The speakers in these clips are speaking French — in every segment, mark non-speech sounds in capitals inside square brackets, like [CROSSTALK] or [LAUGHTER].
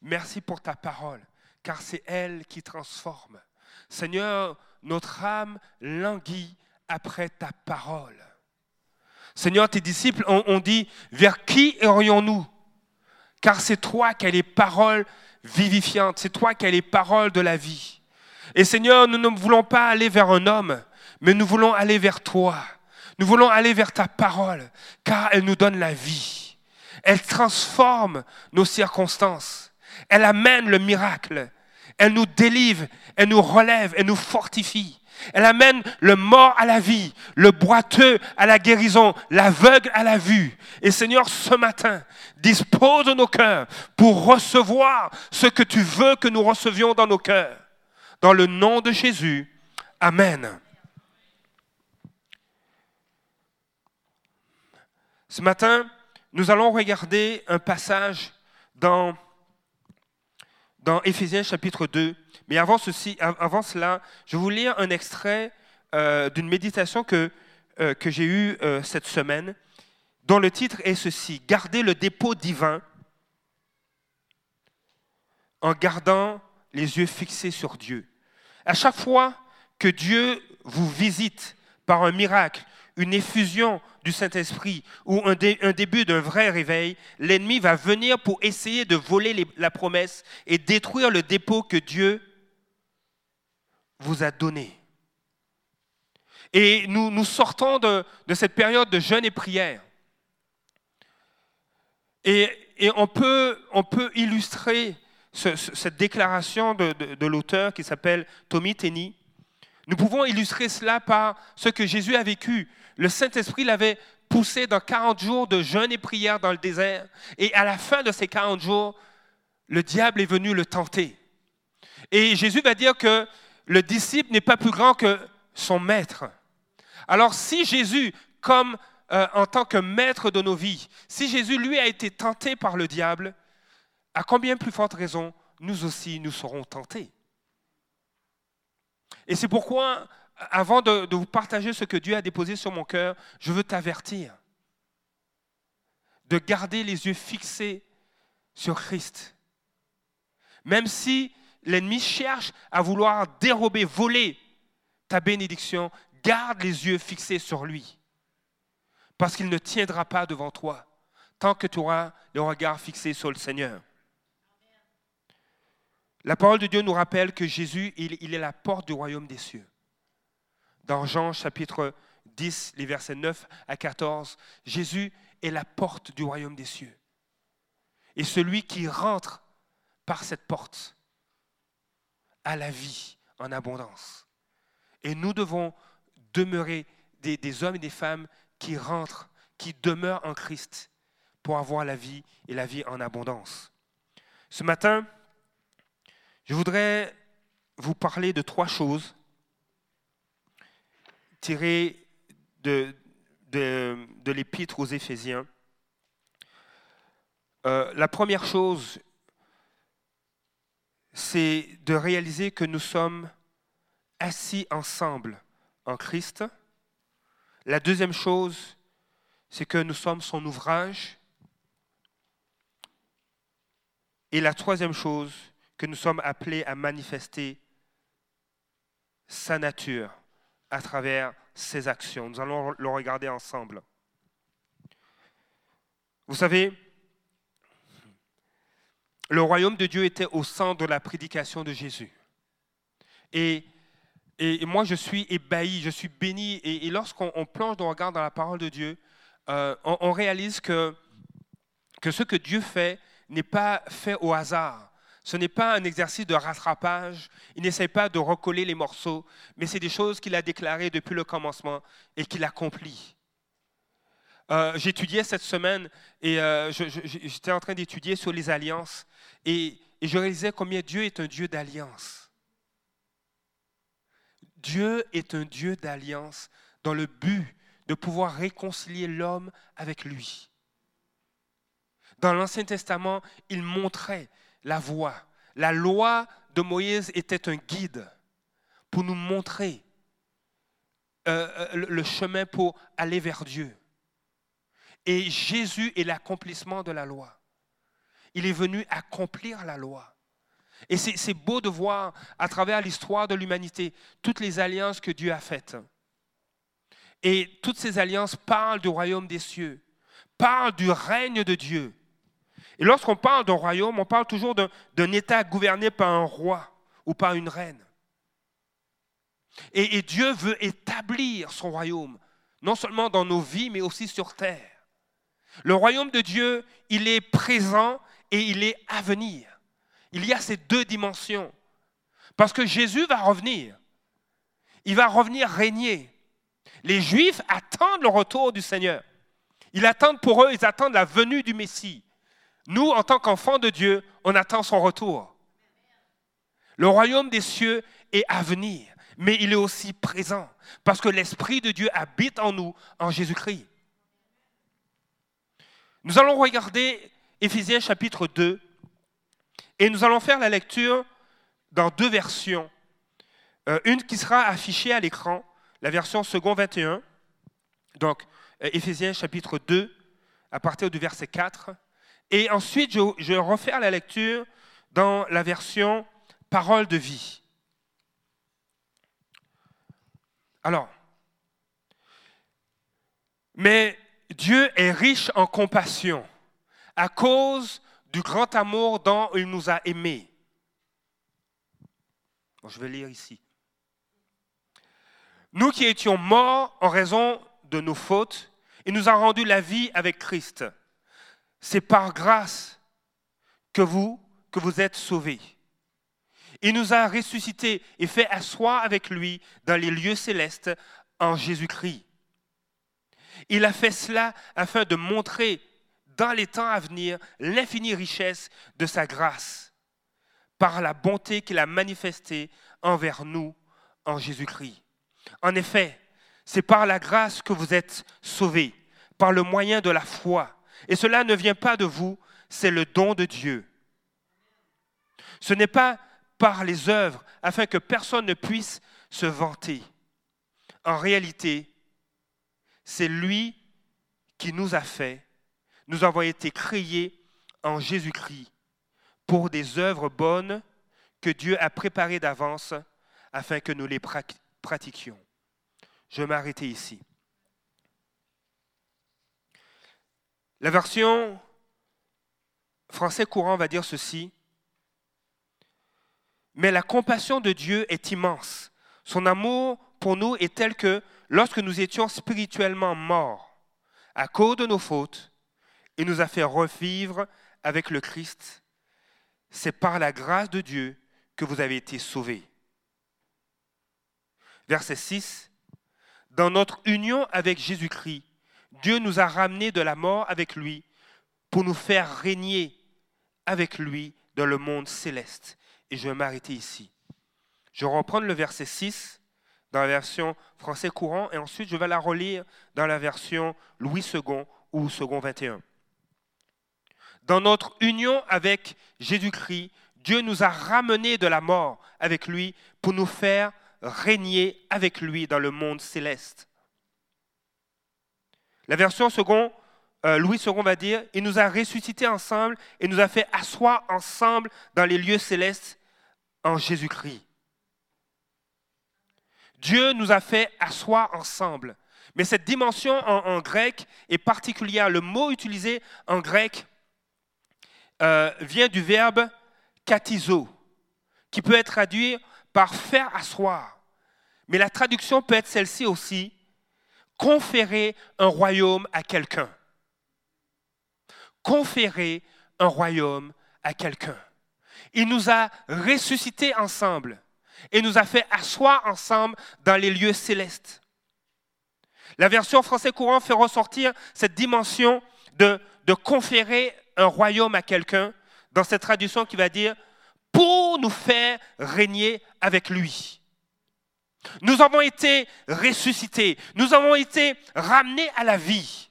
Merci pour ta parole, car c'est elle qui transforme. Seigneur, notre âme languit après ta parole. Seigneur, tes disciples ont, dit, vers qui irions-nous Car c'est toi qui as les paroles vivifiantes, c'est toi qui as les paroles de la vie. Et Seigneur, nous ne voulons pas aller vers un homme, mais nous voulons aller vers toi. Nous voulons aller vers ta parole, car elle nous donne la vie. Elle transforme nos circonstances. Elle amène le miracle. Elle nous délivre, elle nous relève, elle nous fortifie. Elle amène le mort à la vie, le boiteux à la guérison, l'aveugle à la vue. Et Seigneur, ce matin, dispose nos cœurs pour recevoir ce que tu veux que nous recevions dans nos cœurs. Dans le nom de Jésus. Amen. Ce matin, nous allons regarder un passage dans, dans Éphésiens chapitre 2. Mais avant, cela, je vais vous lire un extrait euh, d'une méditation que, euh, j'ai eue euh, cette semaine, dont le titre est ceci, Garder le dépôt divin en gardant les yeux fixés sur Dieu. À chaque fois que Dieu vous visite par un miracle, une effusion du Saint-Esprit ou un, début d'un vrai réveil, l'ennemi va venir pour essayer de voler la promesse et détruire le dépôt que Dieu vous a donné. Et nous, sortons de, cette période de jeûne et prière. Et, on, peut, on, peut, illustrer cette déclaration de, de l'auteur qui s'appelle Tommy Tenney. Nous pouvons illustrer cela par ce que Jésus a vécu le Saint-Esprit l'avait poussé dans 40 jours de jeûne et prière dans le désert. Et à la fin de ces 40 jours, le diable est venu le tenter. Et Jésus va dire que le disciple n'est pas plus grand que son maître. Alors si Jésus, comme euh, en tant que maître de nos vies, si Jésus, lui, a été tenté par le diable, à combien plus forte raison, nous aussi, nous serons tentés? Et c'est pourquoi avant de, vous partager ce que Dieu a déposé sur mon cœur, je veux t'avertir de garder les yeux fixés sur Christ. Même si l'ennemi cherche à vouloir dérober, voler ta bénédiction, garde les yeux fixés sur lui. Parce qu'il ne tiendra pas devant toi tant que tu auras le regard fixé sur le Seigneur. La parole de Dieu nous rappelle que Jésus, il est la porte du royaume des cieux dans Jean chapitre 10, les versets 9 à 14, Jésus est la porte du royaume des cieux. Et celui qui rentre par cette porte a la vie en abondance. Et nous devons demeurer des, hommes et des femmes qui rentrent, qui demeurent en Christ pour avoir la vie et la vie en abondance. Ce matin, je voudrais vous parler de trois choses tiré de, l'épître aux Éphésiens. Euh, la première chose, c'est de réaliser que nous sommes assis ensemble en Christ. La deuxième chose, c'est que nous sommes son ouvrage. Et la troisième chose, que nous sommes appelés à manifester sa nature à travers ses actions. Nous allons le regarder ensemble. Vous savez, le royaume de Dieu était au centre de la prédication de Jésus. Et, et moi, je suis ébahi, je suis béni. Et, lorsqu'on plonge dans, regard dans la parole de Dieu, euh, on, on, réalise que, que ce que Dieu fait n'est pas fait au hasard. Ce n'est pas un exercice de rattrapage. Il n'essaie pas de recoller les morceaux, mais c'est des choses qu'il a déclarées depuis le commencement et qu'il accomplit. Euh, J'étudiais cette semaine et euh, j'étais en train d'étudier sur les alliances et, et je réalisais combien Dieu est un Dieu d'alliance. Dieu est un Dieu d'alliance dans le but de pouvoir réconcilier l'homme avec lui. Dans l'Ancien Testament, il montrait la voie. La loi de Moïse était un guide pour nous montrer euh, euh, le chemin pour aller vers Dieu. Et Jésus est l'accomplissement de la loi. Il est venu accomplir la loi. Et c'est beau de voir à travers l'histoire de l'humanité toutes les alliances que Dieu a faites. Et toutes ces alliances parlent du royaume des cieux, parlent du règne de Dieu. Et lorsqu'on parle d'un royaume, on parle toujours d'un État gouverné par un roi ou par une reine. Et, et, Dieu veut établir son royaume, non seulement dans nos vies, mais aussi sur terre. Le royaume de Dieu, il est présent et il est à venir. Il y a ces deux dimensions. Parce que Jésus va revenir. Il va revenir régner. Les Juifs attendent le retour du Seigneur. Ils attendent pour eux, ils attendent la venue du Messie. Nous, en tant qu'enfants de Dieu, on attend son retour. Le royaume des cieux est à venir, mais il est aussi présent, parce que l'Esprit de Dieu habite en nous, en Jésus-Christ. Nous allons regarder Éphésiens chapitre 2, et nous allons faire la lecture dans deux versions. Euh, une qui sera affichée à l'écran, la version second 21. Donc, euh, Éphésiens chapitre 2, à partir du verset 4. Et ensuite, je, je refaire la lecture dans la version parole de vie. Alors, mais Dieu est riche en compassion à cause du grand amour dont il nous a aimés. je vais lire ici. Nous qui étions morts en raison de nos fautes, il nous a rendu la vie avec Christ. C'est par grâce que vous, êtes sauvés. Il nous a ressuscités et fait asseoir avec lui dans les lieux célestes en Jésus-Christ. Il a fait cela afin de montrer dans les temps à venir l'infinie richesse de sa grâce par la bonté qu'il a manifestée envers nous en Jésus-Christ. En effet, c'est par la grâce que vous êtes sauvés, par le moyen de la foi. Et cela ne vient pas de vous, c'est le don de Dieu. Ce n'est pas par les œuvres afin que personne ne puisse se vanter. En réalité, c'est lui qui nous a fait nous avons été créés en Jésus-Christ pour des œuvres bonnes que Dieu a préparées d'avance afin que nous les pratiquions. Je vais m'arrêter ici. La version français courant va dire ceci. Mais la compassion de Dieu est immense. Son amour pour nous est tel que lorsque nous étions spirituellement morts à cause de nos fautes, il nous a fait revivre avec le Christ. C'est par la grâce de Dieu que vous avez été sauvés. Verset 6. Dans notre union avec Jésus-Christ, Dieu nous a ramenés de la mort avec lui pour nous faire régner avec lui dans le monde céleste. Et je vais m'arrêter ici. Je vais reprendre le verset 6 dans la version français courant et ensuite je vais la relire dans la version Louis II ou second 21. Dans notre union avec Jésus-Christ, Dieu nous a ramenés de la mort avec lui pour nous faire régner avec lui dans le monde céleste. La version second, euh, Louis II va dire, il nous a ressuscités ensemble et nous a fait asseoir ensemble dans les lieux célestes en Jésus-Christ. Dieu nous a fait asseoir ensemble. Mais cette dimension en, en grec est particulière. Le mot utilisé en grec euh, vient du verbe katizo, qui peut être traduit par faire asseoir. Mais la traduction peut être celle-ci aussi, conférer un royaume à quelqu'un. Conférer un royaume à quelqu'un. Il nous a ressuscités ensemble et nous a fait asseoir ensemble dans les lieux célestes. La version français courant fait ressortir cette dimension de conférer un royaume à quelqu'un, dans cette traduction qui va dire pour nous faire régner avec lui. Nous avons été ressuscités, nous avons été ramenés à la vie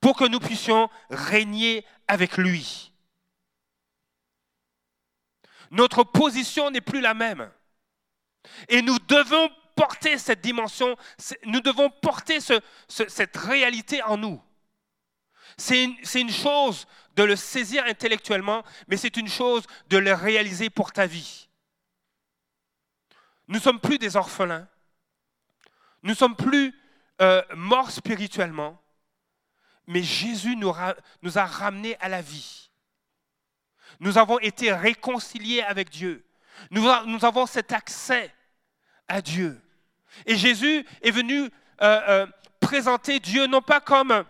pour que nous puissions régner avec lui. Notre position n'est plus la même. Et nous devons porter cette dimension, nous devons porter cette réalité en nous. C'est une, chose de le saisir intellectuellement, mais c'est une chose de le réaliser pour ta vie. Nous ne sommes plus des orphelins. Nous ne sommes plus euh, morts spirituellement, mais Jésus nous, a ramenés à la vie. Nous avons été réconciliés avec Dieu. Nous, nous avons cet accès à Dieu. Et Jésus est venu euh, euh, présenter Dieu non pas comme,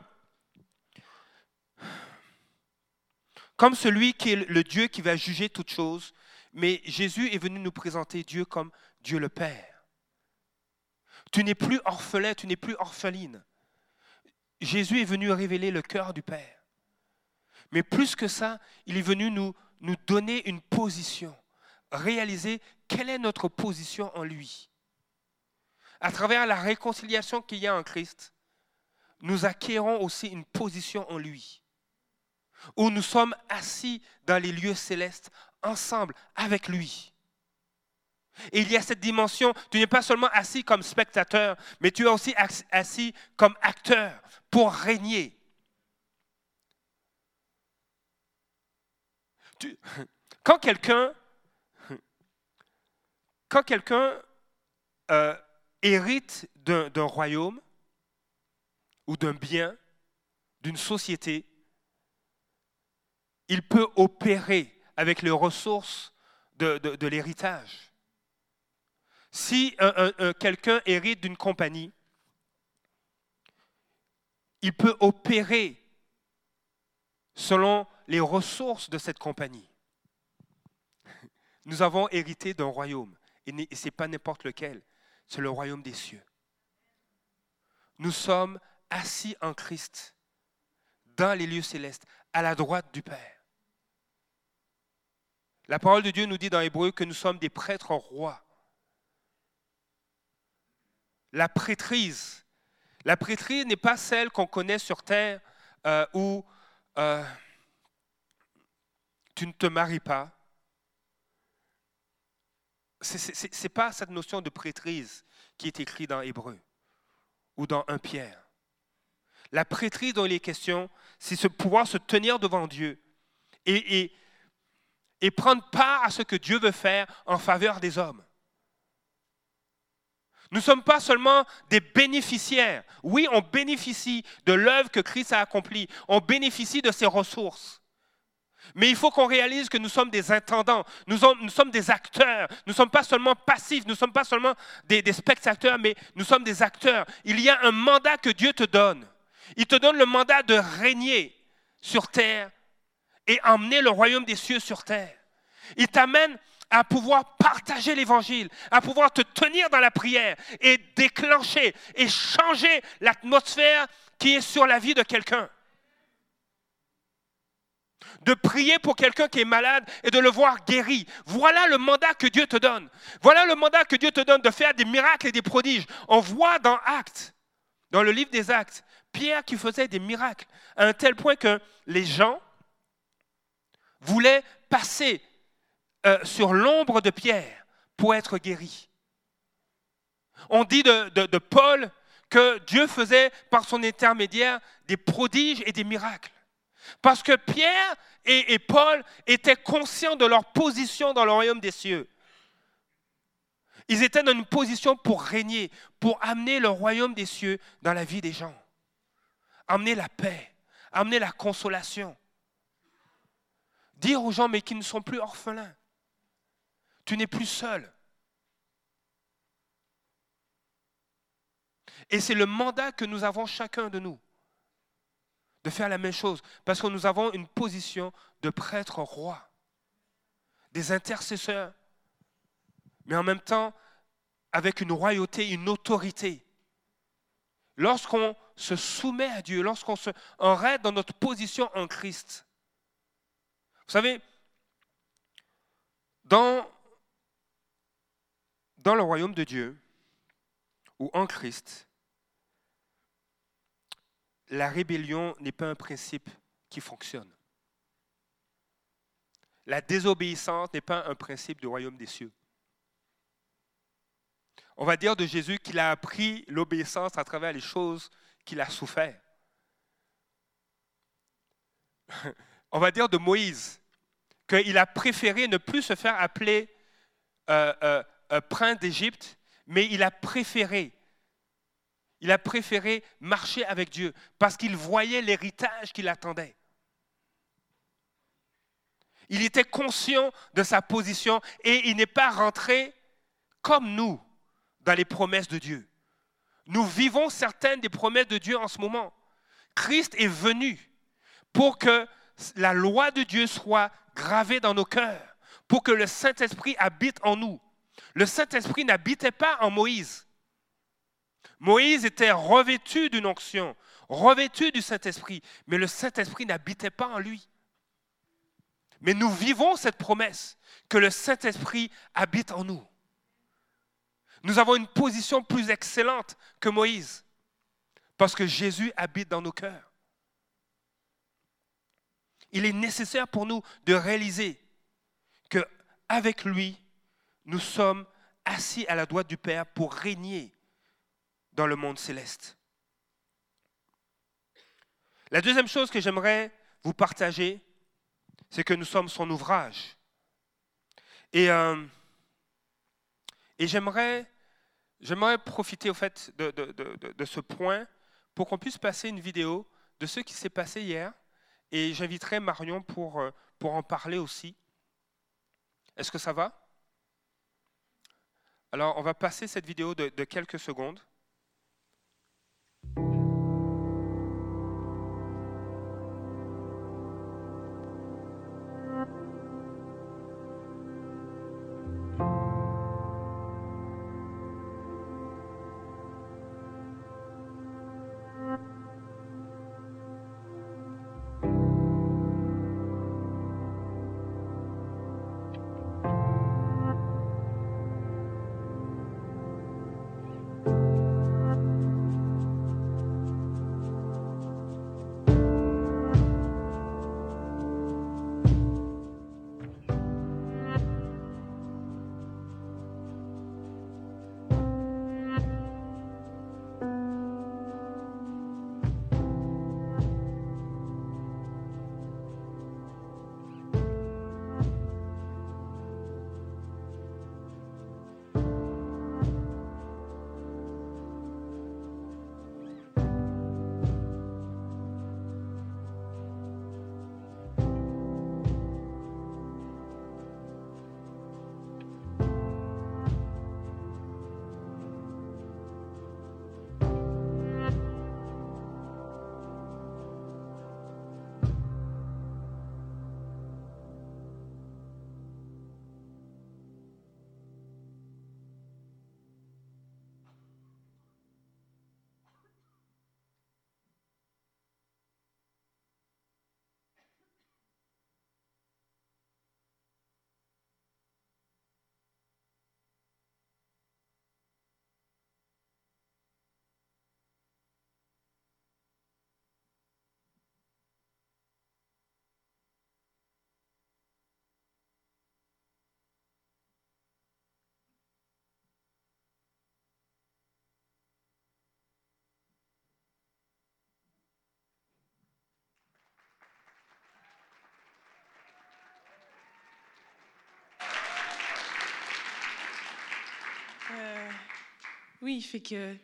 comme celui qui est le Dieu qui va juger toutes choses, mais Jésus est venu nous présenter Dieu comme Dieu le Père. Tu n'es plus orphelin, tu n'es plus orpheline. Jésus est venu révéler le cœur du Père. Mais plus que ça, il est venu nous, donner une position, réaliser quelle est notre position en lui à travers la réconciliation qu'il y a en Christ, nous acquérons aussi une position en lui, où nous sommes assis dans les lieux célestes ensemble avec lui. Et il y a cette dimension, tu n'es pas seulement assis comme spectateur, mais tu es aussi assis comme acteur pour régner. [LAUGHS] quand quelqu'un [LAUGHS] quand quelqu'un euh, hérite d'un royaume ou d'un bien, d'une société, il peut opérer avec les ressources de, l'héritage. Si quelqu'un hérite d'une compagnie, il peut opérer selon les ressources de cette compagnie. Nous avons hérité d'un royaume, et ce n'est pas n'importe lequel c'est le royaume des cieux. Nous sommes assis en Christ, dans les lieux célestes, à la droite du Père. La parole de Dieu nous dit dans Hébreu que nous sommes des prêtres rois. La prêtrise, la prêtrise n'est pas celle qu'on connaît sur terre euh, où euh, tu ne te maries pas, ce n'est pas cette notion de prêtrise qui est écrite dans Hébreu ou dans un Pierre. La prêtrise dont il est question, c'est ce pouvoir se tenir devant Dieu et prendre part à ce que Dieu veut faire en faveur des hommes. Nous ne sommes pas seulement des bénéficiaires. Oui, on bénéficie de l'œuvre que Christ a accomplie. On bénéficie de ses ressources. Mais il faut qu'on réalise que nous sommes des intendants, nous, sommes des acteurs. Nous ne sommes pas seulement passifs, nous ne sommes pas seulement des, spectateurs, mais nous sommes des acteurs. Il y a un mandat que Dieu te donne. Il te donne le mandat de régner sur terre et emmener le royaume des cieux sur terre. Il t'amène à pouvoir partager l'évangile, à pouvoir te tenir dans la prière et déclencher et changer l'atmosphère qui est sur la vie de quelqu'un de prier pour quelqu'un qui est malade et de le voir guéri. Voilà le mandat que Dieu te donne. Voilà le mandat que Dieu te donne de faire des miracles et des prodiges. On voit dans Actes, dans le livre des Actes, Pierre qui faisait des miracles à un tel point que les gens voulaient passer euh, sur l'ombre de Pierre pour être guéris. On dit de Paul que Dieu faisait par son intermédiaire des prodiges et des miracles. Parce que Pierre et, Paul étaient conscients de leur position dans le royaume des cieux. Ils étaient dans une position pour régner, pour amener le royaume des cieux dans la vie des gens. Amener la paix, amener la consolation. Dire aux gens, mais qui ne sont plus orphelins. Tu n'es plus seul. Et c'est le mandat que nous avons chacun de nous de faire la même chose, parce que nous avons une position de prêtre roi, des intercesseurs, mais en même temps avec une royauté, une autorité. Lorsqu'on se soumet à Dieu, lorsqu'on se reste dans notre position en Christ. Vous savez, dans, dans le royaume de Dieu, ou en Christ, la rébellion n'est pas un principe qui fonctionne. La désobéissance n'est pas un principe du royaume des cieux. On va dire de Jésus qu'il a appris l'obéissance à travers les choses qu'il a souffert. [LAUGHS] on va dire, de Moïse, qu'il a préféré ne plus se faire appeler euh, euh, prince d'Égypte, mais il a préféré, il a préféré marcher avec Dieu parce qu'il voyait l'héritage qu'il attendait. Il était conscient de sa position et il n'est pas rentré comme nous dans les promesses de Dieu. Nous vivons certaines des promesses de Dieu en ce moment. Christ est venu pour que la loi de Dieu soit gravée dans nos cœurs, pour que le Saint-Esprit habite en nous. Le Saint-Esprit n'habitait pas en Moïse. Moïse était revêtu d'une onction, revêtu du Saint-Esprit, mais le Saint-Esprit n'habitait pas en lui. Mais nous vivons cette promesse que le Saint-Esprit habite en nous. Nous avons une position plus excellente que Moïse parce que Jésus habite dans nos cœurs. Il est nécessaire pour nous de réaliser que avec lui, nous sommes assis à la droite du Père pour régner dans le monde céleste. La deuxième chose que j'aimerais vous partager, c'est que nous sommes son ouvrage. Et, euh, j'aimerais, j'aimerais profiter au fait de, de ce point pour qu'on puisse passer une vidéo de ce qui s'est passé hier. Et j'inviterai Marion pour, euh, pour en parler aussi. Est-ce que ça va? Alors, on va passer cette vidéo de, quelques secondes. Oui, fait que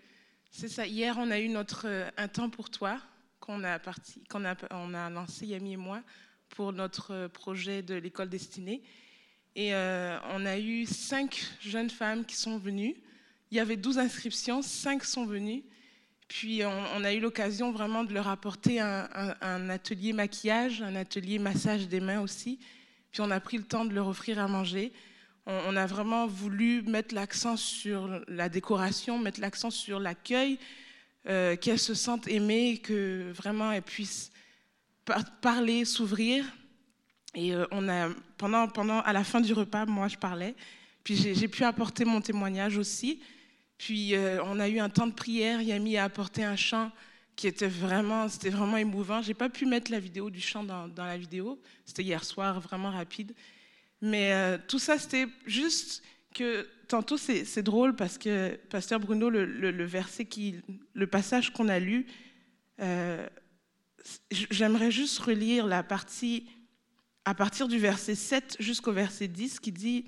c'est ça. Hier, on a eu notre euh, un temps pour toi qu'on a parti, qu'on a, on a lancé Yami et moi pour notre euh, projet de l'école destinée. Et on a eu cinq jeunes femmes qui sont venues. Il y avait 12 inscriptions, cinq sont venues. Puis on, a eu l'occasion vraiment de leur apporter un, atelier maquillage, un atelier massage des mains aussi. Puis on a pris le temps de leur offrir à manger on, a vraiment voulu mettre l'accent sur la décoration, mettre l'accent sur l'accueil, euh, qu'elles se sentent aimées, que vraiment elles puissent parler, s'ouvrir. Et euh, on a, pendant, pendant, à la fin du repas, moi je parlais, puis j'ai pu apporter mon témoignage aussi. Puis euh, on a eu un temps de prière, Yami a apporté un chant qui était vraiment, c'était vraiment émouvant. J'ai pas pu mettre la vidéo du chant dans, dans la vidéo, c'était hier soir, vraiment rapide. Mais euh, tout ça, c'était juste que tantôt, c'est drôle parce que Pasteur Bruno, le, verset qui, le passage qu'on a lu, euh, j'aimerais juste relire la partie à partir du verset 7 jusqu'au verset 10 qui dit,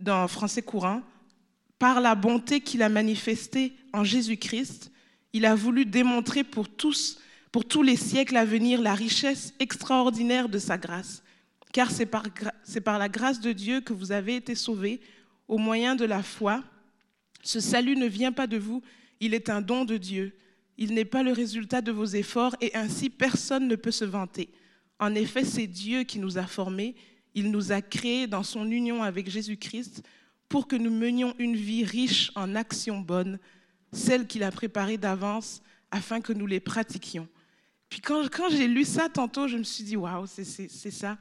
dans français courant, par la bonté qu'il a manifestée en Jésus-Christ, il a voulu démontrer pour tous, pour tous les siècles à venir, la richesse extraordinaire de sa grâce. Car c'est par, la grâce de Dieu que vous avez été sauvés au moyen de la foi. Ce salut ne vient pas de vous, il est un don de Dieu. Il n'est pas le résultat de vos efforts et ainsi personne ne peut se vanter. En effet, c'est Dieu qui nous a formés, il nous a créés dans son union avec Jésus-Christ pour que nous menions une vie riche en actions bonnes, celles qu'il a préparées d'avance afin que nous les pratiquions. Puis quand, quand j'ai lu ça tantôt, je me suis dit, waouh, c'est ça.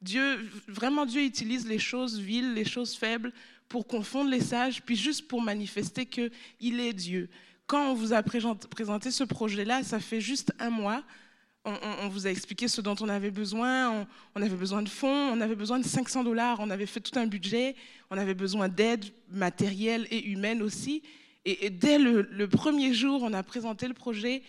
Dieu, vraiment, Dieu utilise les choses viles, les choses faibles pour confondre les sages, puis juste pour manifester qu'il est Dieu. Quand on vous a présenté ce projet-là, ça fait juste un mois, on, vous a expliqué ce dont on avait besoin. On, avait besoin de fonds, on avait besoin de 500 dollars, on avait fait tout un budget, on avait besoin d'aide matérielle et humaine aussi. Et, dès le, premier jour, on a présenté le projet.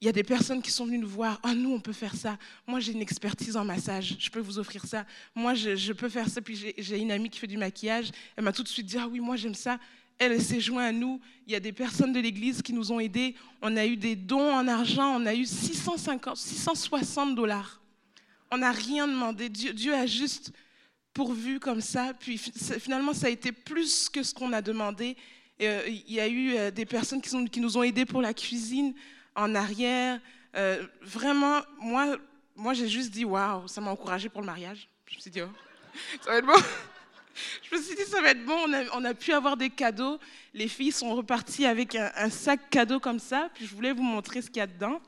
Il y a des personnes qui sont venues nous voir. Ah, nous, on peut faire ça. Moi, j'ai une expertise en massage. Je peux vous offrir ça. Moi, je, peux faire ça. Puis j'ai une amie qui fait du maquillage. Elle m'a tout de suite dit Ah oui, moi, j'aime ça elle s'est jointe à nous. Il y a des personnes de l'Église qui nous ont aidés. On a eu des dons en argent. On a eu 650, 660 dollars. On n'a rien demandé. Dieu, a juste pourvu comme ça. Puis finalement, ça a été plus que ce qu'on a demandé. Euh, il y a eu euh, des personnes qui, nous ont aidés pour la cuisine en arrière. Euh, vraiment, moi, moi j'ai juste dit waouh, ça m'a encouragé pour le mariage. Je me suis dit, oh, ça va être bon. [LAUGHS] Je me suis dit, ça va être bon. On a, pu avoir des cadeaux. Les filles sont reparties avec un, sac cadeau comme ça. Puis je voulais vous montrer ce qu'il y a dedans.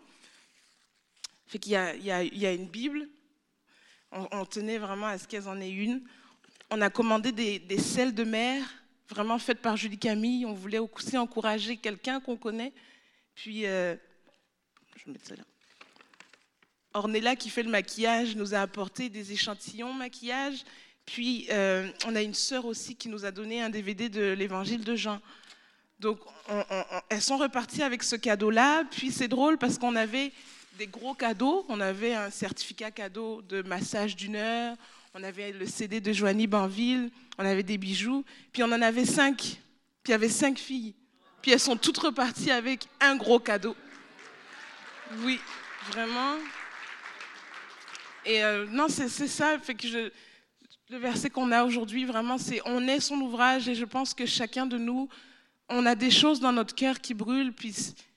Fait qu'il y, a, une Bible. On, tenait vraiment à ce qu'elles en aient une. On a commandé des, des sels de mer, vraiment faites par Julie Camille. On voulait aussi encourager quelqu'un qu'on connaît. Puis, euh, je vais mettre ça là. Ornella, qui fait le maquillage, nous a apporté des échantillons maquillage puis, euh, on a une sœur aussi qui nous a donné un DVD de l'évangile de Jean. Donc, elles sont reparties avec ce cadeau-là. Puis, c'est drôle parce qu'on avait des gros cadeaux. On avait un certificat cadeau de massage d'une heure. On avait le CD de Joanie Banville. On avait des bijoux. Puis, on en avait cinq. Puis, il y avait cinq filles. Puis, elles sont toutes reparties avec un gros cadeau. Oui, vraiment. Et euh, non, c'est ça. Le verset qu'on a aujourd'hui, vraiment, c'est on est son ouvrage et je pense que chacun de nous, on a des choses dans notre cœur qui brûlent, puis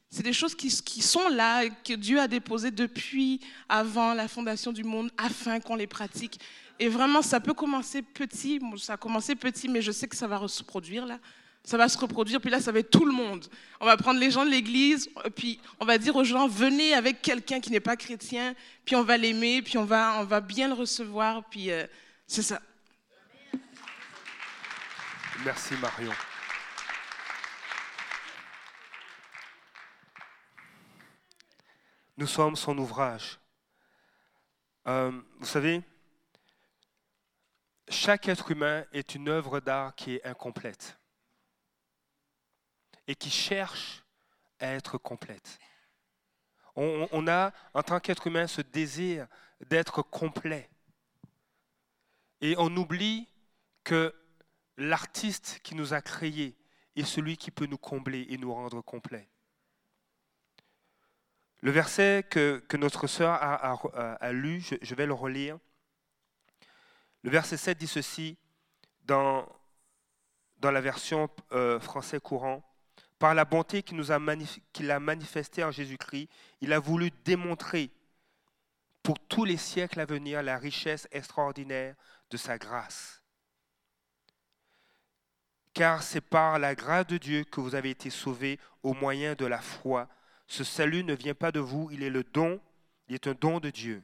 c'est des choses qui, qui, sont là, que Dieu a déposées depuis avant la fondation du monde, afin qu'on les pratique. Et vraiment, ça peut commencer petit, ça a commencé petit, mais je sais que ça va se reproduire là. Ça va se reproduire, puis là, ça va être tout le monde. On va prendre les gens de l'église, puis on va dire aux gens, venez avec quelqu'un qui n'est pas chrétien, puis on va l'aimer, puis on va, on va bien le recevoir, puis euh, c'est ça. Merci Marion. Nous sommes son ouvrage. Euh, vous savez, chaque être humain est une œuvre d'art qui est incomplète et qui cherche à être complète. On, a, en tant qu'être humain, ce désir d'être complet. Et on oublie que l'artiste qui nous a créés est celui qui peut nous combler et nous rendre complets. Le verset que, notre sœur a, lu, je, vais le relire. Le verset 7 dit ceci dans, dans la version euh, français courant. Par la bonté qu'il a, manifestée en Jésus-Christ, il a voulu démontrer pour tous les siècles à venir la richesse extraordinaire de sa grâce. Car c'est par la grâce de Dieu que vous avez été sauvés au moyen de la foi. Ce salut ne vient pas de vous, il est le don, il est un don de Dieu.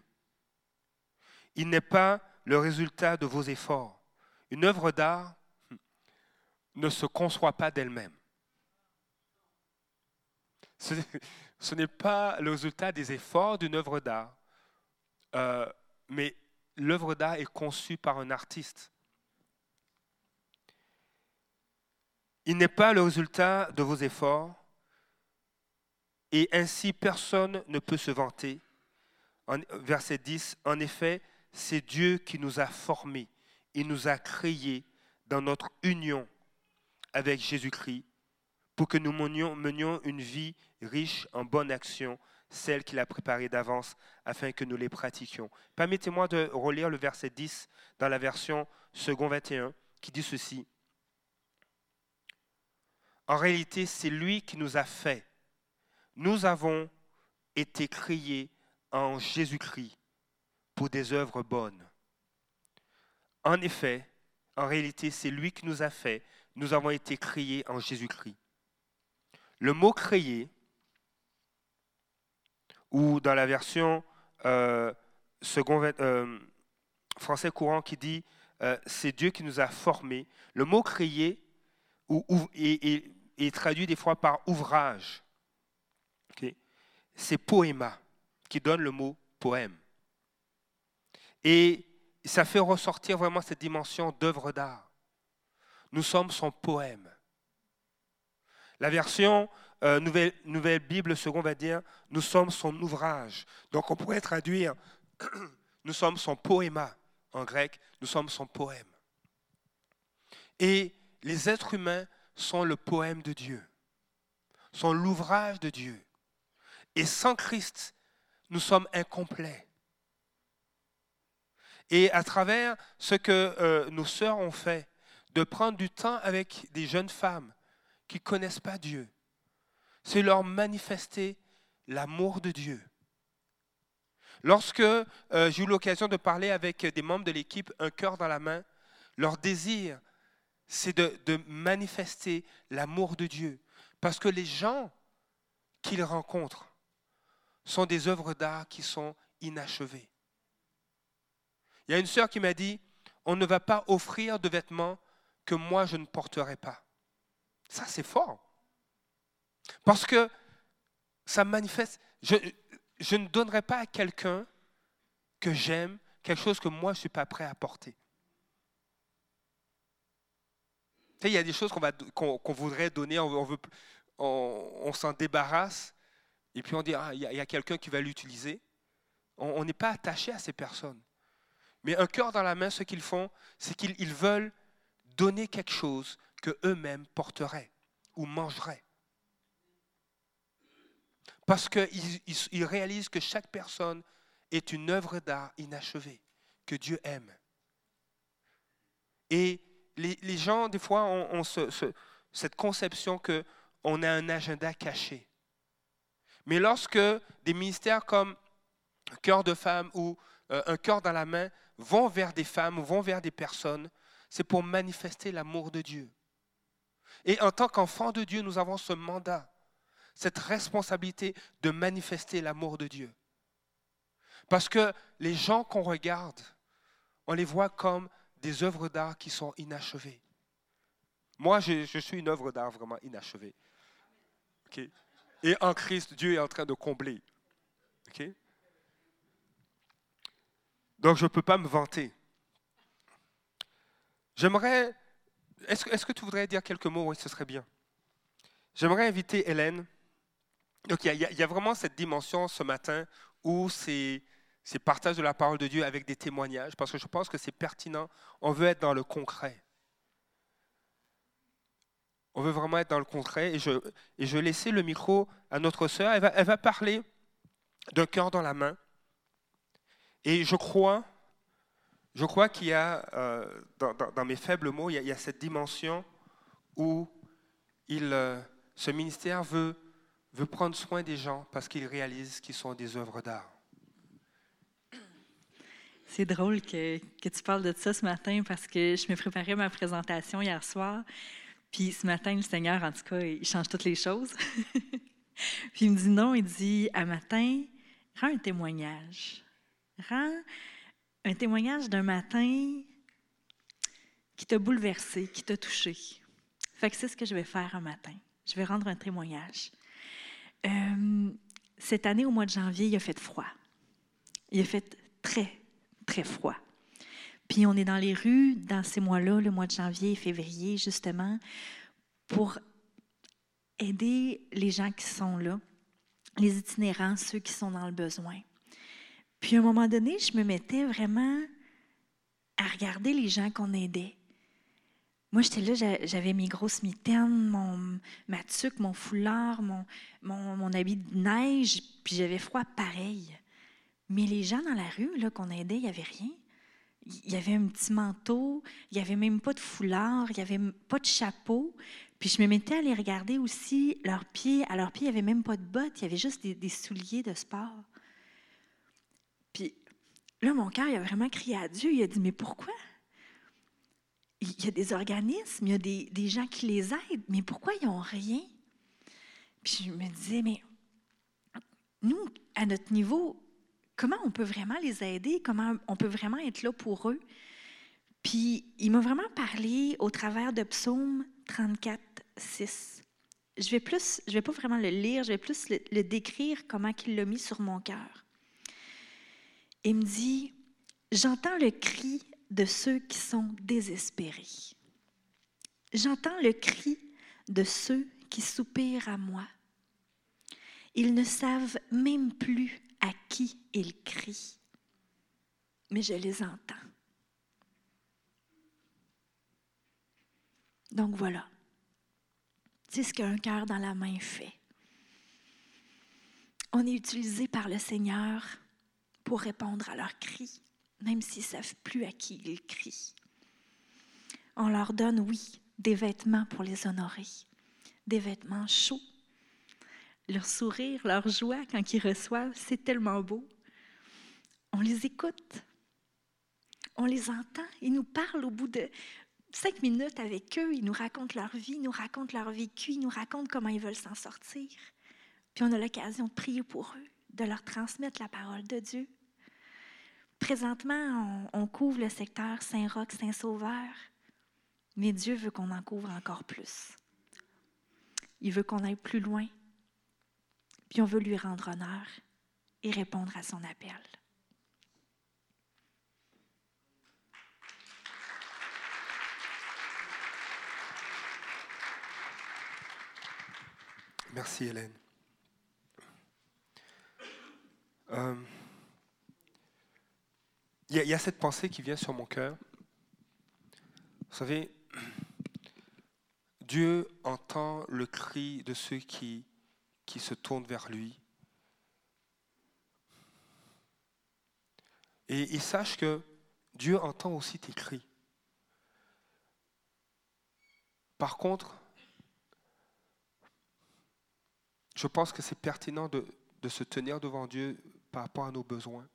Il n'est pas le résultat de vos efforts. Une œuvre d'art ne se conçoit pas d'elle-même. Ce, n'est pas le résultat des efforts d'une œuvre d'art, euh, mais l'œuvre d'art est conçue par un artiste. Il n'est pas le résultat de vos efforts et ainsi personne ne peut se vanter. verset 10, en effet, c'est Dieu qui nous a formés. Il nous a créés dans notre union avec Jésus-Christ pour que nous menions, une vie riche en bonnes actions, celles qu'il a préparées d'avance afin que nous les pratiquions. Permettez-moi de relire le verset 10 dans la version second 21 qui dit ceci. En réalité, c'est lui qui nous a fait. Nous avons été créés en Jésus-Christ pour des œuvres bonnes. En effet, en réalité, c'est lui qui nous a fait. Nous avons été créés en Jésus-Christ. Le mot créé, ou dans la version euh, second, euh, français courant qui dit euh, c'est Dieu qui nous a formés, le mot créé ou, est, traduit des fois par ouvrage. C'est poéma qui donne le mot poème. Et ça fait ressortir vraiment cette dimension d'œuvre d'art. Nous sommes son poème. La version euh, nouvelle, Bible seconde va dire nous sommes son ouvrage. Donc on pourrait traduire [CLEARS THROAT] nous sommes son poéma en grec, nous sommes son poème. Et les êtres humains sont le poème de Dieu, sont l'ouvrage de Dieu. Et sans Christ, nous sommes incomplets. Et à travers ce que euh, nos sœurs ont fait, de prendre du temps avec des jeunes femmes qui ne connaissent pas Dieu, c'est leur manifester l'amour de Dieu. Lorsque euh, j'ai eu l'occasion de parler avec des membres de l'équipe Un cœur dans la main, leur désir, c'est de, de manifester l'amour de Dieu. Parce que les gens qu'ils rencontrent sont des œuvres d'art qui sont inachevées. Il y a une sœur qui m'a dit, on ne va pas offrir de vêtements que moi je ne porterai pas. Ça, c'est fort. Parce que ça manifeste. Je, ne donnerai pas à quelqu'un que j'aime quelque chose que moi je ne suis pas prêt à porter. Tu sais, il y a des choses qu'on voudrait donner, on, on, s'en débarrasse, et puis on dit, ah, il y a, quelqu'un qui va l'utiliser. On n'est pas attaché à ces personnes. Mais un cœur dans la main, ce qu'ils font, c'est qu'ils veulent donner quelque chose que eux-mêmes porteraient ou mangeraient. Parce qu'ils réalisent que chaque personne est une œuvre d'art inachevée, que Dieu aime. Et les, gens, des fois, ont, cette conception qu'on a un agenda caché. Mais lorsque des ministères comme Cœur de femme ou euh, Un cœur dans la main vont vers des femmes ou vont vers des personnes, c'est pour manifester l'amour de Dieu. Et en tant qu'enfants de Dieu, nous avons ce mandat, cette responsabilité de manifester l'amour de Dieu. Parce que les gens qu'on regarde, on les voit comme des œuvres d'art qui sont inachevées. Moi, je, suis une œuvre d'art vraiment inachevée. Et en Christ, Dieu est en train de combler. Donc, je ne peux pas me vanter. J'aimerais est-ce, que tu voudrais dire quelques mots? Oui, ce serait bien. J'aimerais inviter Hélène. Donc, il y, a, vraiment cette dimension ce matin où c'est, c'est partage de la parole de Dieu avec des témoignages, parce que je pense que c'est pertinent. On veut être dans le concret. On veut vraiment être dans le concret. Et je, et je le micro à notre sœur. Va, elle va parler d'un cœur dans la main. Et je crois je crois qu'il y a, euh, dans, mes faibles mots, il y a, cette dimension où il, euh, ce ministère veut, veut prendre soin des gens parce qu'il réalise qu'ils sont des œuvres d'art. C'est drôle que, que, tu parles de ça ce matin parce que je me préparais ma présentation hier soir. Puis ce matin, le Seigneur, en tout cas, il change toutes les choses. [LAUGHS] puis il me dit non, il dit à matin, rends un témoignage. Rends un témoignage d'un matin qui t'a bouleversé, qui t'a touché. Fait que c'est ce que je vais faire un matin. Je vais rendre un témoignage. Euh, cette année, au mois de janvier, il a fait froid. Il a fait très, très froid. Puis on est dans les rues dans ces mois-là, le mois de janvier et février, justement, pour aider les gens qui sont là, les itinérants, ceux qui sont dans le besoin. Puis à un moment donné, je me mettais vraiment à regarder les gens qu'on aidait. Moi, j'étais là, j'avais mes grosses mitaines, mon, ma tuque, mon foulard, mon, habit de neige, puis j'avais froid pareil. Mais les gens dans la rue là, qu'on aidait, il n'y avait rien. Il y avait un petit manteau, il n'y avait même pas de foulard, il n'y avait pas de chapeau. Puis je me mettais à les regarder aussi, leurs pieds. À leurs pieds, il n'y avait même pas de bottes, il y avait juste des souliers de sport. Puis là, mon cœur, il a vraiment crié à Dieu. Il a dit, mais pourquoi? Il y a des organismes, il y a des, des gens qui les aident, mais pourquoi ils n'ont rien? Puis je me disais, mais nous, à notre niveau, comment on peut vraiment les aider, comment on peut vraiment être là pour eux? Puis il m'a vraiment parlé au travers de Psaume 34, 6. Je vais plus, je vais pas vraiment le lire, je vais plus le, décrire comment il l'a mis sur mon cœur. Il me dit, j'entends le cri de ceux qui sont désespérés. J'entends le cri de ceux qui soupirent à moi. Ils ne savent même plus à qui ils crient, mais je les entends. Donc voilà, c'est ce qu'un cœur dans la main fait. On est utilisé par le Seigneur pour répondre à leurs cris, même s'ils ne savent plus à qui ils crient. On leur donne, oui, des vêtements pour les honorer, des vêtements chauds leur sourire, leur joie quand ils reçoivent, c'est tellement beau. On les écoute, on les entend, ils nous parlent au bout de cinq minutes avec eux, ils nous racontent leur vie, ils nous racontent leur vécu, ils nous racontent comment ils veulent s'en sortir. Puis on a l'occasion de prier pour eux, de leur transmettre la parole de Dieu. Présentement, on, couvre le secteur Saint-Roch, Saint-Sauveur, mais Dieu veut qu'on en couvre encore plus. Il veut qu'on aille plus loin, puis on veut lui rendre honneur et répondre à son appel. Merci Hélène. Euh, il y, a cette pensée qui vient sur mon cœur. Vous savez, Dieu entend le cri de ceux qui se tournent vers lui. Et, et sache que Dieu entend aussi tes cris. Par contre, je pense que c'est pertinent de, de, se tenir devant Dieu par rapport à nos besoins.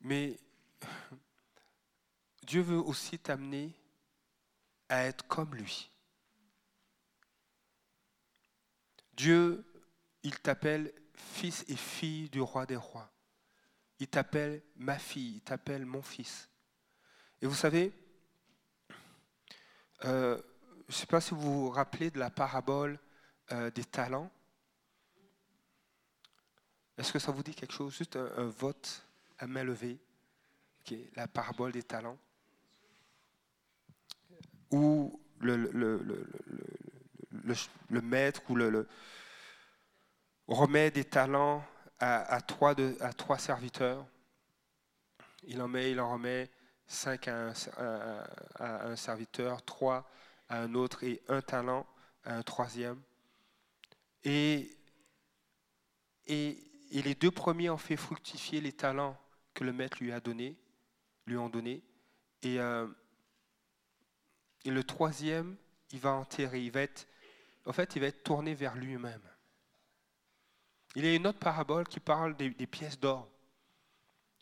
Mais Dieu veut aussi t'amener à être comme lui. Dieu, il t'appelle fils et fille du roi des rois. Il t'appelle ma fille, il t'appelle mon fils. Et vous savez, euh, je ne sais pas si vous vous rappelez de la parabole euh, des talents. Est-ce que ça vous dit quelque chose? Juste un, vote à main levée, qui la parabole des talents. Ou le, le, maître ou le, remet des talents à, trois, serviteurs. Il en met, il en remet cinq à un, serviteur, trois à un autre et un talent à un troisième. Et, et, les deux premiers ont fait fructifier les talents que le maître lui a donné, lui ont donné. Et, euh, et le troisième, il va enterrer, il va être en fait, il va être tourné vers lui-même. Il y a une autre parabole qui parle des, pièces d'or.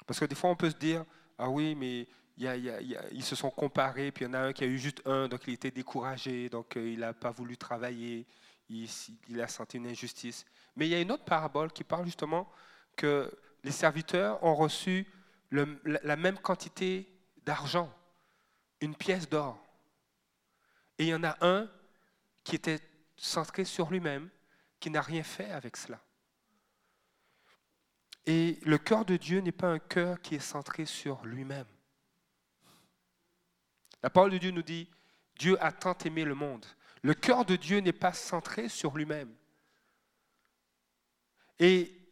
Parce que des fois, on peut se dire, ah oui, mais ils se sont comparés, puis il y en a un qui a eu juste un, donc il était découragé, donc euh, il n'a pas voulu travailler, il, il, a senti une injustice. Mais il y a une autre parabole qui parle justement que les serviteurs ont reçu la même quantité d'argent, une pièce d'or. Et il y en a un qui était centré sur lui-même, qui n'a rien fait avec cela. Et le cœur de Dieu n'est pas un cœur qui est centré sur lui-même. La parole de Dieu nous dit, Dieu a tant aimé le monde. Le cœur de Dieu n'est pas centré sur lui-même. Et,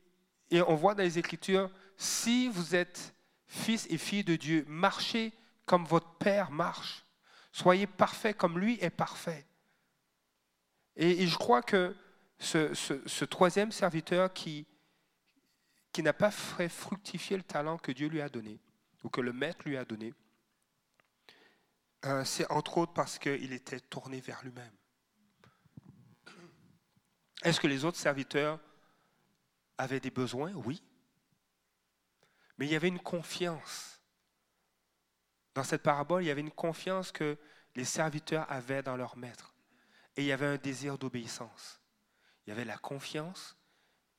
Et on voit dans les Écritures, si vous êtes fils et filles de Dieu, marchez comme votre Père marche. Soyez parfaits comme lui est parfait. Et, je crois que ce, troisième serviteur qui, qui n'a pas fait fructifier le talent que Dieu lui a donné, ou que le maître lui a donné, euh, c'est entre autres parce qu'il était tourné vers lui-même. Est-ce que les autres serviteurs avaient des besoins Oui. Mais il y avait une confiance. Dans cette parabole, il y avait une confiance que les serviteurs avaient dans leur maître. Et il y avait un désir d'obéissance. Il y avait la confiance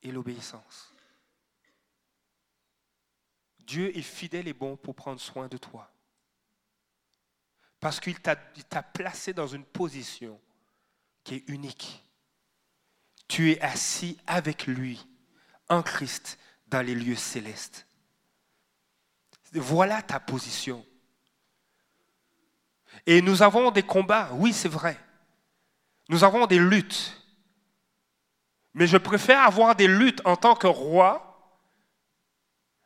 et l'obéissance. Dieu est fidèle et bon pour prendre soin de toi. Parce qu'il t'a placé dans une position qui est unique. Tu es assis avec lui en Christ dans les lieux célestes. Voilà ta position. Et nous avons des combats, oui c'est vrai. Nous avons des luttes. Mais je préfère avoir des luttes en tant que roi,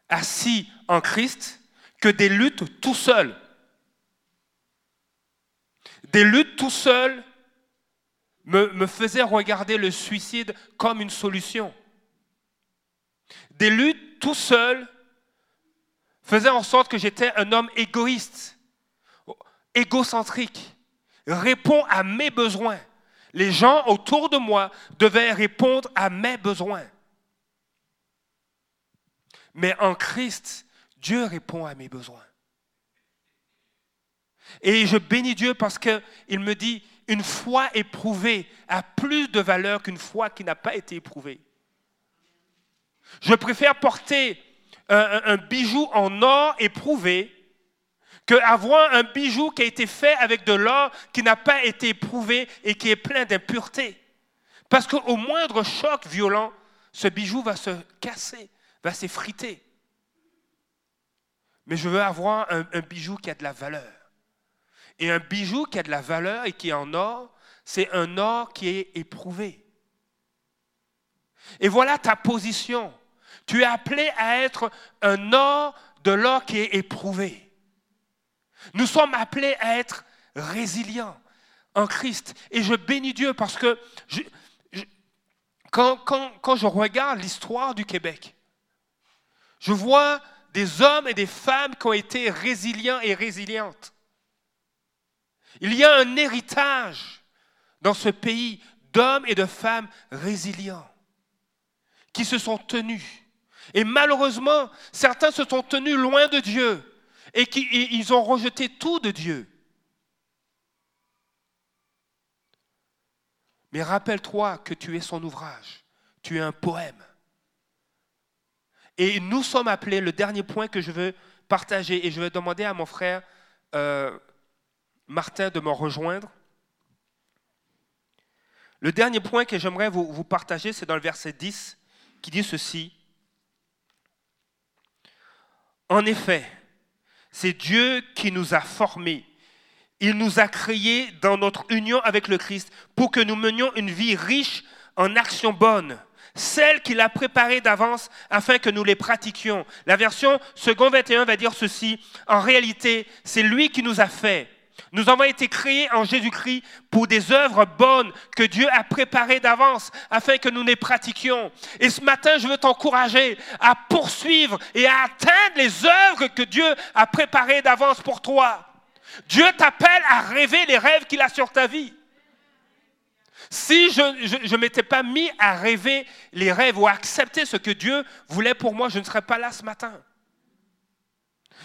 assis en Christ, que des luttes tout seul. Des luttes tout seul me, me faisaient regarder le suicide comme une solution. Des luttes tout seul faisaient en sorte que j'étais un homme égoïste, égocentrique, répond à mes besoins. Les gens autour de moi devaient répondre à mes besoins. Mais en Christ, Dieu répond à mes besoins. Et je bénis Dieu parce qu'il me dit, une foi éprouvée a plus de valeur qu'une foi qui n'a pas été éprouvée. Je préfère porter un, bijou en or éprouvé qu'avoir un bijou qui a été fait avec de l'or qui n'a pas été éprouvé et qui est plein d'impuretés. Parce qu'au moindre choc violent, ce bijou va se casser, va s'effriter. Mais je veux avoir un, bijou qui a de la valeur. Et un bijou qui a de la valeur et qui est en or, c'est un or qui est éprouvé. Et voilà ta position. Tu es appelé à être un or de l'or qui est éprouvé. Nous sommes appelés à être résilients en Christ. Et je bénis Dieu parce que quand, je regarde l'histoire du Québec, je vois des hommes et des femmes qui ont été résilients et résilientes. Il y a un héritage dans ce pays d'hommes et de femmes résilients qui se sont tenus. Et malheureusement, certains se sont tenus loin de Dieu et qu'ils ont rejeté tout de Dieu. Mais rappelle-toi que tu es son ouvrage, tu es un poème. Et nous sommes appelés, le dernier point que je veux partager, et je vais demander à mon frère euh, Martin de me rejoindre. Le dernier point que j'aimerais vous partager, c'est dans le verset 10, qui dit ceci. En effet, c'est Dieu qui nous a formés. Il nous a créés dans notre union avec le Christ pour que nous menions une vie riche en actions bonnes, celles qu'il a préparées d'avance afin que nous les pratiquions. La version second 21 va dire ceci. En réalité, c'est lui qui nous a fait nous avons été créés en Jésus-Christ pour des œuvres bonnes que Dieu a préparées d'avance afin que nous les pratiquions. Et ce matin, je veux t'encourager à poursuivre et à atteindre les œuvres que Dieu a préparées d'avance pour toi. Dieu t'appelle à rêver les rêves qu'il a sur ta vie. Si je ne m'étais pas mis à rêver les rêves ou à accepter ce que Dieu voulait pour moi, je ne serais pas là ce matin.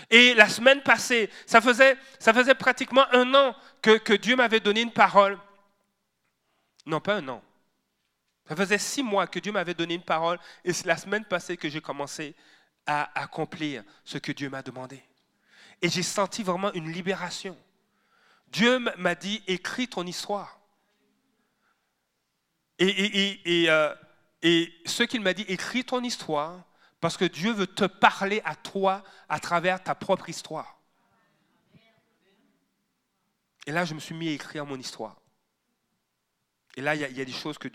Et la semaine passée, ça faisait, ça faisait pratiquement un an que, que Dieu m'avait donné une parole. Non, pas un an. Ça faisait six mois que Dieu m'avait donné une parole et c'est la semaine passée que j'ai commencé à accomplir ce que Dieu m'a demandé. Et j'ai senti vraiment une libération. Dieu m'a dit, écris ton histoire. Et, et, et, euh, et ce qu'il m'a dit, écris ton histoire, parce que Dieu veut te parler à toi à travers ta propre histoire. Et là, je me suis mis à écrire mon histoire. Et là, il y, a des choses que,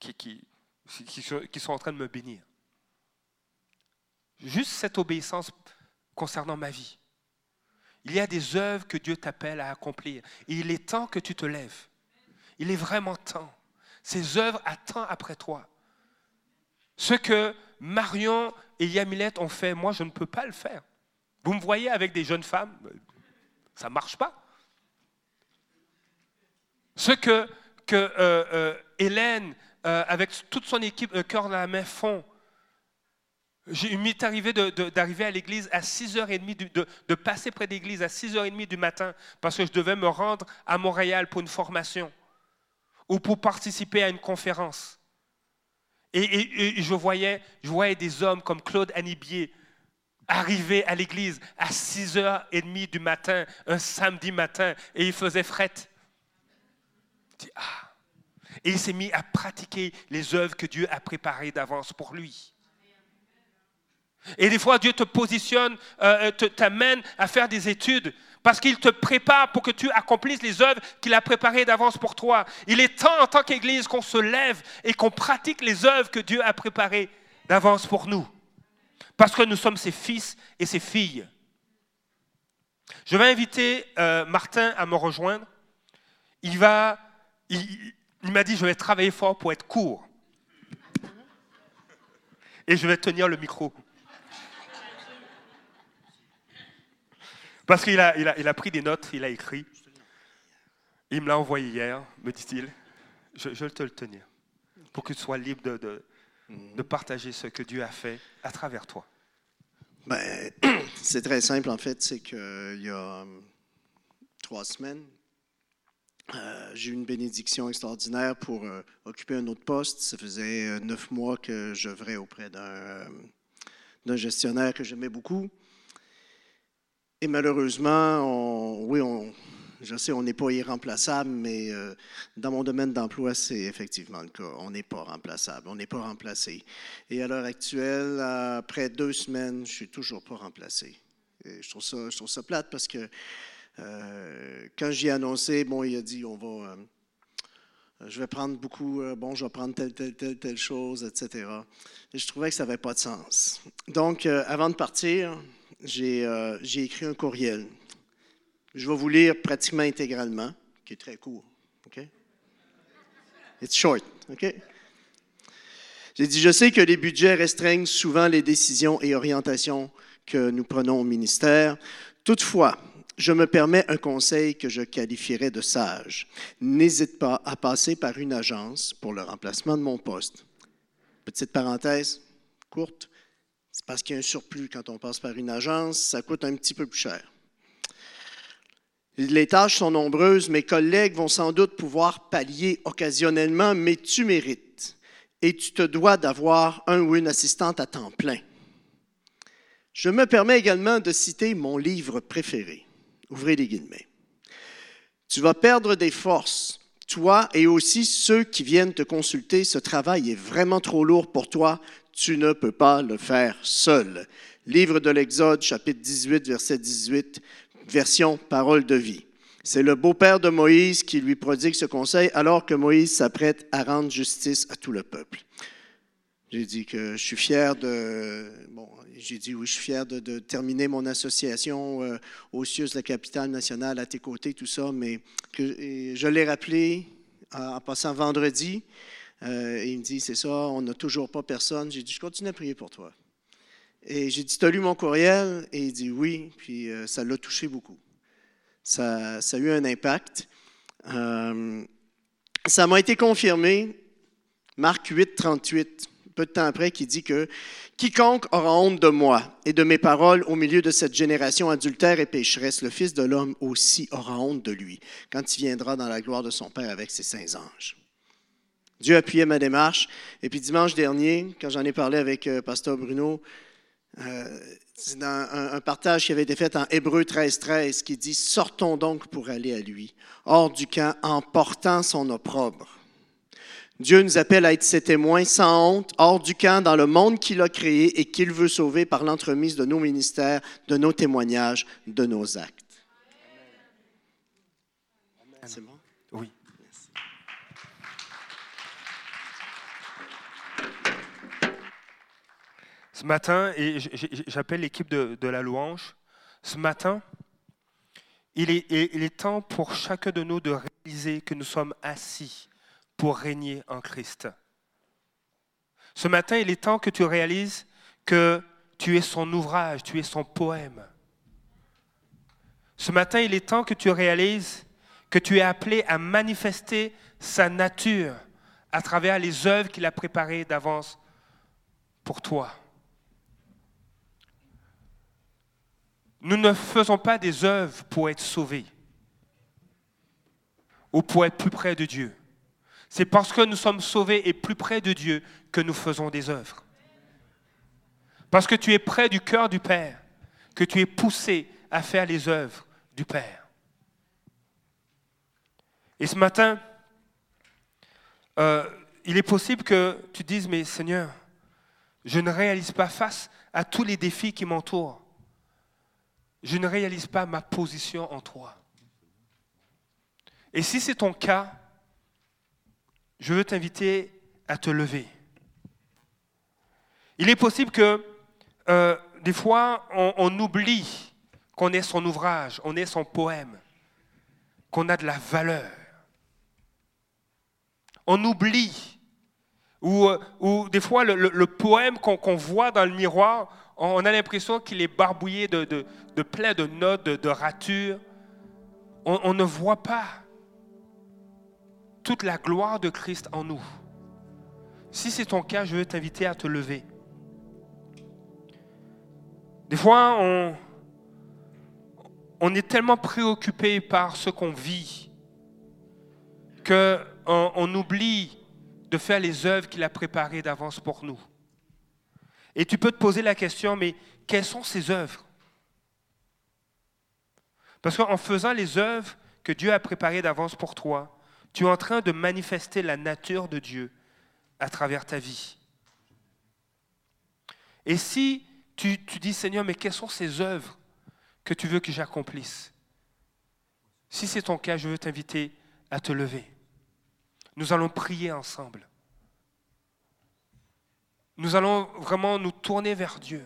qui, qui, sont en train de me bénir. juste cette obéissance concernant ma vie. Il y a des œuvres que Dieu t'appelle à accomplir. Et il est temps que tu te lèves. Il est vraiment temps. Ces œuvres attendent après toi. Ce que Marion et Yamilette ont fait, moi, je ne peux pas le faire. Vous me voyez avec des jeunes femmes, ça ne marche pas. Ce que, euh, euh, Hélène, euh, avec toute son équipe Cœur dans la main, font, il m'est arrivé d'arriver à l'église à 6h30, de, de passer près de l'église à 6h30 du matin parce que je devais me rendre à Montréal pour une formation ou pour participer à une conférence. Et, je, voyais, je voyais des hommes comme Claude Anibier arriver à l'église à 6h30 du matin, un samedi matin, et il faisait fret. Ah. Et il s'est mis à pratiquer les œuvres que Dieu a préparées d'avance pour lui. Et des fois, Dieu te positionne, euh, euh, t'amène à faire des études parce qu'il te prépare pour que tu accomplisses les œuvres qu'il a préparées d'avance pour toi. Il est temps en tant qu'Église qu'on se lève et qu'on pratique les œuvres que Dieu a préparées d'avance pour nous. Parce que nous sommes ses fils et ses filles. Je vais inviter euh, Martin à me rejoindre. Il va, il m'a dit, je vais travailler fort pour être court. Et je vais tenir le micro. Parce qu'il a, il a, pris des notes, il a écrit. Il me l'a envoyé hier, me dit-il. Je, vais te le tenir pour que tu sois libre de, de, partager ce que Dieu a fait à travers toi. Ben, [CLEARS THROAT] c'est très simple, en fait. C'est qu'il y a hum, trois semaines, euh, j'ai eu une bénédiction extraordinaire pour euh, occuper un autre poste. Ça faisait euh, neuf mois que je j'œuvrais auprès d'un gestionnaire que j'aimais beaucoup. Et malheureusement, oui, je sais, on n'est pas irremplaçable, mais euh, dans mon domaine d'emploi, c'est effectivement le cas. On n'est pas remplaçable, on n'est pas remplacé. Et à l'heure actuelle, après deux semaines, je suis toujours pas remplacé. je, trouve ça, je plate parce que euh, quand j'y ai annoncé, bon, il a dit, on va... Euh, je vais prendre beaucoup, bon, je vais prendre telle, telle, telle, telle chose, etc. Et je trouvais que ça n'avait pas de sens. Donc, avant de partir, euh, j'ai écrit un courriel. Je vais vous lire pratiquement intégralement, qui est très court. OK? It's short. OK? J'ai dit Je sais que les budgets restreignent souvent les décisions et orientations que nous prenons au ministère. Toutefois, je me permets un conseil que je qualifierais de sage. N'hésite pas à passer par une agence pour le remplacement de mon poste. Petite parenthèse courte. C'est parce qu'il y a un surplus quand on passe par une agence, ça coûte un petit peu plus cher. Les tâches sont nombreuses, mes collègues vont sans doute pouvoir pallier occasionnellement, mais tu mérites et tu te dois d'avoir un ou une assistante à temps plein. Je me permets également de citer mon livre préféré. Ouvrez les guillemets. Tu vas perdre des forces, toi et aussi ceux qui viennent te consulter. Ce travail est vraiment trop lourd pour toi tu ne peux pas le faire seul. Livre de l'Exode, chapitre 18, verset 18, version parole de vie. C'est le beau-père de Moïse qui lui prodigue ce conseil alors que Moïse s'apprête à rendre justice à tout le peuple. J'ai dit que je suis fier de. Bon, j'ai dit oui, je suis fier de, terminer mon association euh, aux cieux de la capitale nationale à tes côtés, tout ça, mais je l'ai rappelé en passant vendredi. Euh, il me dit, c'est ça, on n'a toujours pas personne. J'ai dit, je continue à prier pour toi. Et j'ai dit, tu as lu mon courriel? Et il dit, oui. Puis euh, ça l'a touché beaucoup. Ça, a eu un impact. Euh, ça m'a été confirmé, Marc 8, 38, peu de temps après, qui dit que quiconque aura honte de moi et de mes paroles au milieu de cette génération adultère et pécheresse, le Fils de l'homme aussi aura honte de lui quand il viendra dans la gloire de son Père avec ses saints anges. Dieu appuyait ma démarche. Et puis dimanche dernier, quand j'en ai parlé avec euh, Pasteur Bruno, euh, c'est dans un, partage qui avait été fait en Hébreu 13, 13 qui dit Sortons donc pour aller à lui, hors du camp, en portant son opprobre. Dieu nous appelle à être ses témoins sans honte, hors du camp, dans le monde qu'il a créé et qu'il veut sauver par l'entremise de nos ministères, de nos témoignages, de nos actes. C'est bon? Oui. Ce matin, et j'appelle l'équipe de, de la louange, ce matin, il est, il est temps pour chacun de nous de réaliser que nous sommes assis pour régner en Christ. Ce matin, il est temps que tu réalises que tu es son ouvrage, tu es son poème. Ce matin, il est temps que tu réalises que tu es appelé à manifester sa nature à travers les œuvres qu'il a préparées d'avance pour toi. Nous ne faisons pas des œuvres pour être sauvés ou pour être plus près de Dieu. C'est parce que nous sommes sauvés et plus près de Dieu que nous faisons des œuvres. Parce que tu es près du cœur du Père, que tu es poussé à faire les œuvres du Père. Et ce matin, euh, il est possible que tu dises, mais Seigneur, je ne réalise pas face à tous les défis qui m'entourent. Je ne réalise pas ma position en toi. Et si c'est ton cas, je veux t'inviter à te lever. Il est possible que euh, des fois, on, oublie qu'on est son ouvrage, on est son poème, qu'on a de la valeur. On oublie. Ou, euh, des fois, le, poème qu'on voit dans le miroir, on, a l'impression qu'il est barbouillé de, plein de notes, de, ratures. On- ne voit pas toute la gloire de Christ en nous. Si c'est ton cas, je veux t'inviter à te lever. Des fois, on, on est tellement préoccupé par ce qu'on vit qu'on on oublie de faire les œuvres qu'il a préparées d'avance pour nous. Et tu peux te poser la question, mais quelles sont ces œuvres? Parce qu'en faisant les œuvres que Dieu a préparées d'avance pour toi, tu es en train de manifester la nature de Dieu à travers ta vie. Et si tu, tu dis, Seigneur, mais quelles sont ces œuvres que tu veux que j'accomplisse? Si c'est ton cas, je veux t'inviter à te lever. Nous allons prier ensemble. Nous allons vraiment nous tourner vers Dieu.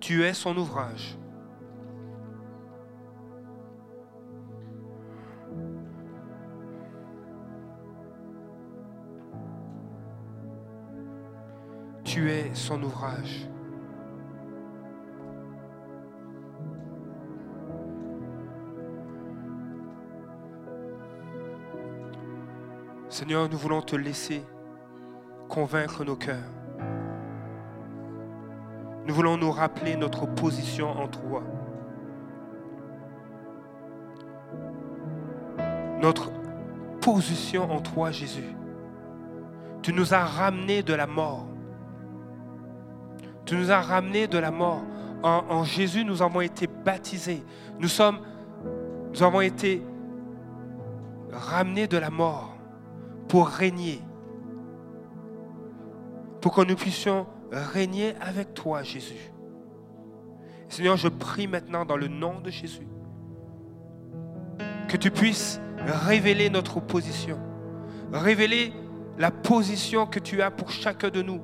Tu es son ouvrage. Tu es son ouvrage. Seigneur, nous voulons te laisser convaincre nos cœurs. Nous voulons nous rappeler notre position en toi. Notre position en toi, Jésus. Tu nous as ramenés de la mort. Tu nous as ramenés de la mort. En, en Jésus, nous avons été baptisés. Nous sommes, nous avons été ramenés de la mort pour régner. Pour que nous puissions régner avec toi, Jésus. Seigneur, je prie maintenant dans le nom de Jésus que tu puisses révéler notre position, révéler la position que tu as pour chacun de nous,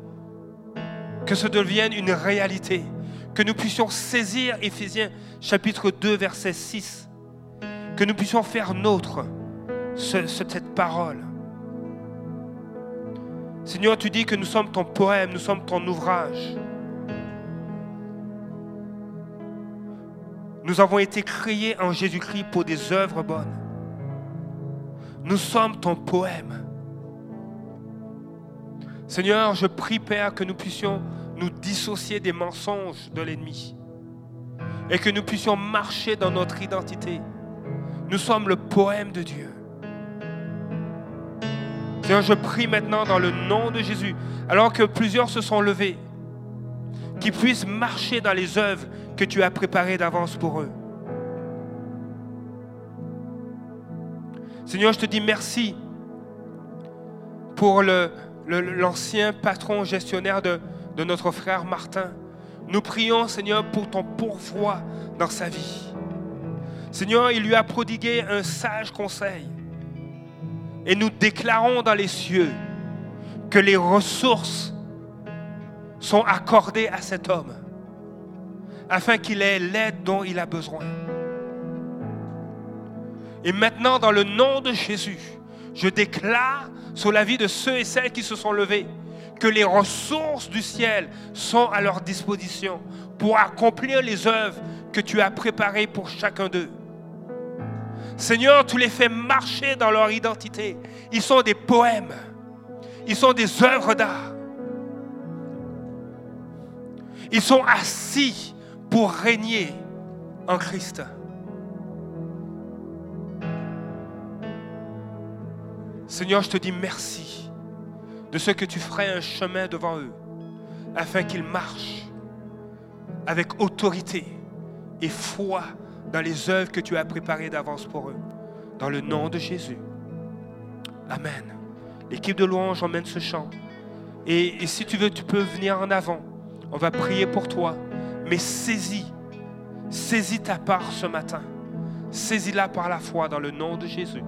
que ce devienne une réalité, que nous puissions saisir Éphésiens chapitre 2 verset 6, que nous puissions faire nôtre ce- ce- cette parole. Seigneur, tu dis que nous sommes ton poème, nous sommes ton ouvrage. Nous avons été créés en Jésus-Christ pour des œuvres bonnes. Nous sommes ton poème. Seigneur, je prie, Père, que nous puissions nous dissocier des mensonges de l'ennemi et que nous puissions marcher dans notre identité. Nous sommes le poème de Dieu. Seigneur, je prie maintenant dans le nom de Jésus, alors que plusieurs se sont levés, qu'ils puissent marcher dans les œuvres que tu as préparées d'avance pour eux. Seigneur, je te dis merci pour l'ancien patron gestionnaire de, de notre frère Martin. Nous prions, Seigneur, pour ton pourvoi dans sa vie. Seigneur, il lui a prodigué un sage conseil. Et nous déclarons dans les cieux que les ressources sont accordées à cet homme afin qu'il ait l'aide dont il a besoin. Et maintenant, dans le nom de Jésus, je déclare sur la vie de ceux et celles qui se sont levés que les ressources du ciel sont à leur disposition pour accomplir les œuvres que tu as préparées pour chacun d'eux. Seigneur, tu les fais marcher dans leur identité. Ils sont des poèmes. Ils sont des œuvres d'art. Ils sont assis pour régner en Christ. Seigneur, je te dis merci de ce que tu ferais un chemin devant eux, afin qu'ils marchent avec autorité et foi dans les œuvres que tu as préparées d'avance pour eux. Dans le nom de Jésus. Amen. L'équipe de louange emmène ce chant. Et, si tu veux, tu peux venir en avant. On va prier pour toi. Mais saisis, saisis ta part ce matin. Saisis-la par la foi dans le nom de Jésus.